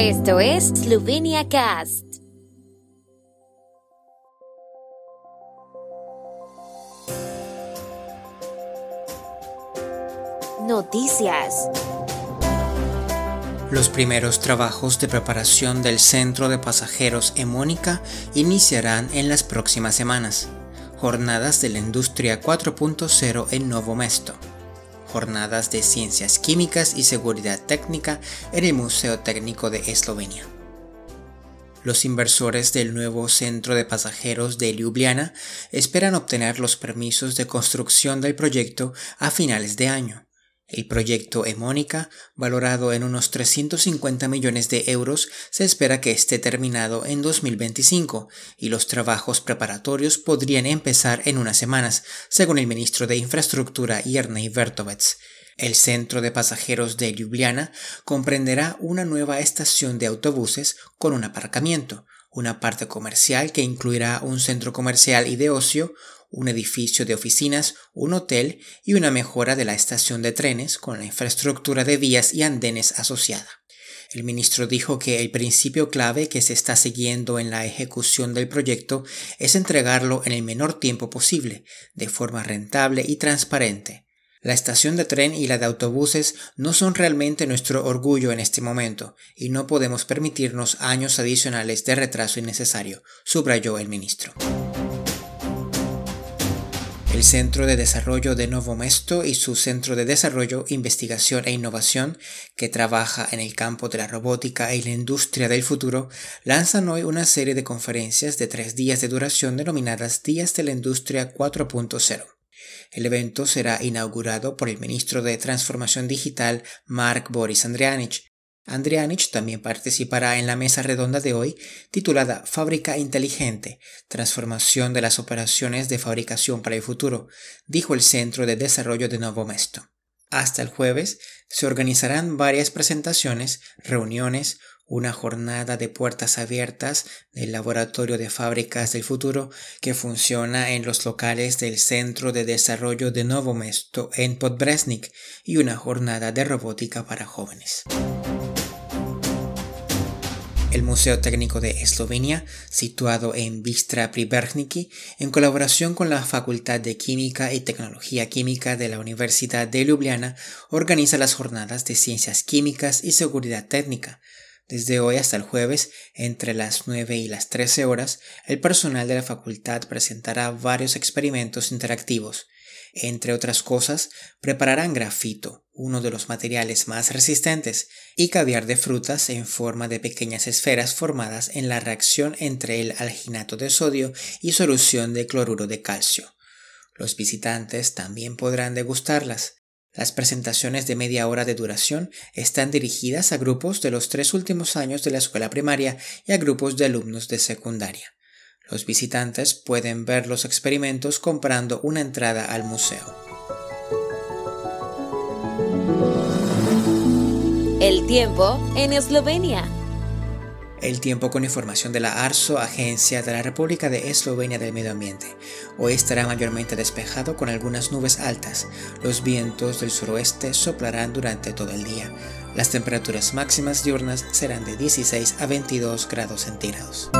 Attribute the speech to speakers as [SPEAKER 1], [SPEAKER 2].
[SPEAKER 1] Esto es Slovenia Cast. Noticias.
[SPEAKER 2] Los primeros trabajos de preparación del centro de pasajeros Emónica iniciarán en las próximas semanas. Jornadas de la Industria 4.0 en Novo Mesto. Jornadas de Ciencias Químicas y Seguridad Técnica en el Museo Técnico de Eslovenia. Los inversores del nuevo centro de pasajeros de Ljubljana esperan obtener los permisos de construcción del proyecto a finales de año. El proyecto Emónica, valorado en unos 350 millones de euros, se espera que esté terminado en 2025 y los trabajos preparatorios podrían empezar en unas semanas, según el ministro de Infraestructura Yerney Vertovets. El centro de pasajeros de Ljubljana comprenderá una nueva estación de autobuses con un aparcamiento, una parte comercial que incluirá un centro comercial y de ocio, un edificio de oficinas, un hotel y una mejora de la estación de trenes con la infraestructura de vías y andenes asociada. El ministro dijo que el principio clave que se está siguiendo en la ejecución del proyecto es entregarlo en el menor tiempo posible, de forma rentable y transparente. La estación de tren y la de autobuses no son realmente nuestro orgullo en este momento, y no podemos permitirnos años adicionales de retraso innecesario, subrayó el ministro. El Centro de Desarrollo de Novo Mesto y su Centro de Desarrollo, Investigación e Innovación, que trabaja en el campo de la robótica y la industria del futuro, lanzan hoy una serie de conferencias de tres días de duración denominadas Días de la Industria 4.0. El evento será inaugurado por el ministro de Transformación Digital Mark Boris Andrianich, Andrianich también participará en la mesa redonda de hoy titulada Fábrica Inteligente, Transformación de las Operaciones de Fabricación para el Futuro, dijo el Centro de Desarrollo de Novo Mesto. Hasta el jueves se organizarán varias presentaciones, reuniones, una jornada de puertas abiertas del Laboratorio de Fábricas del Futuro que funciona en los locales del Centro de Desarrollo de Novo Mesto en Podbresnik y una jornada de robótica para jóvenes. El Museo Técnico de Eslovenia, situado en Vistra Priberniki, en colaboración con la Facultad de Química y Tecnología Química de la Universidad de Ljubljana, organiza las jornadas de Ciencias Químicas y Seguridad Técnica. Desde hoy hasta el jueves, entre las 9 y las 13 horas, el personal de la facultad presentará varios experimentos interactivos. Entre otras cosas, prepararán grafito, uno de los materiales más resistentes, y caviar de frutas en forma de pequeñas esferas formadas en la reacción entre el alginato de sodio y solución de cloruro de calcio. Los visitantes también podrán degustarlas. Las presentaciones de media hora de duración están dirigidas a grupos de los tres últimos años de la escuela primaria y a grupos de alumnos de secundaria. Los visitantes pueden ver los experimentos comprando una entrada al museo.
[SPEAKER 1] El tiempo en Eslovenia.
[SPEAKER 2] El tiempo con información de la ARSO, Agencia de la República de Eslovenia del Medio Ambiente. Hoy estará mayormente despejado con algunas nubes altas. Los vientos del suroeste soplarán durante todo el día. Las temperaturas máximas diurnas serán de 16 a 22 grados centígrados.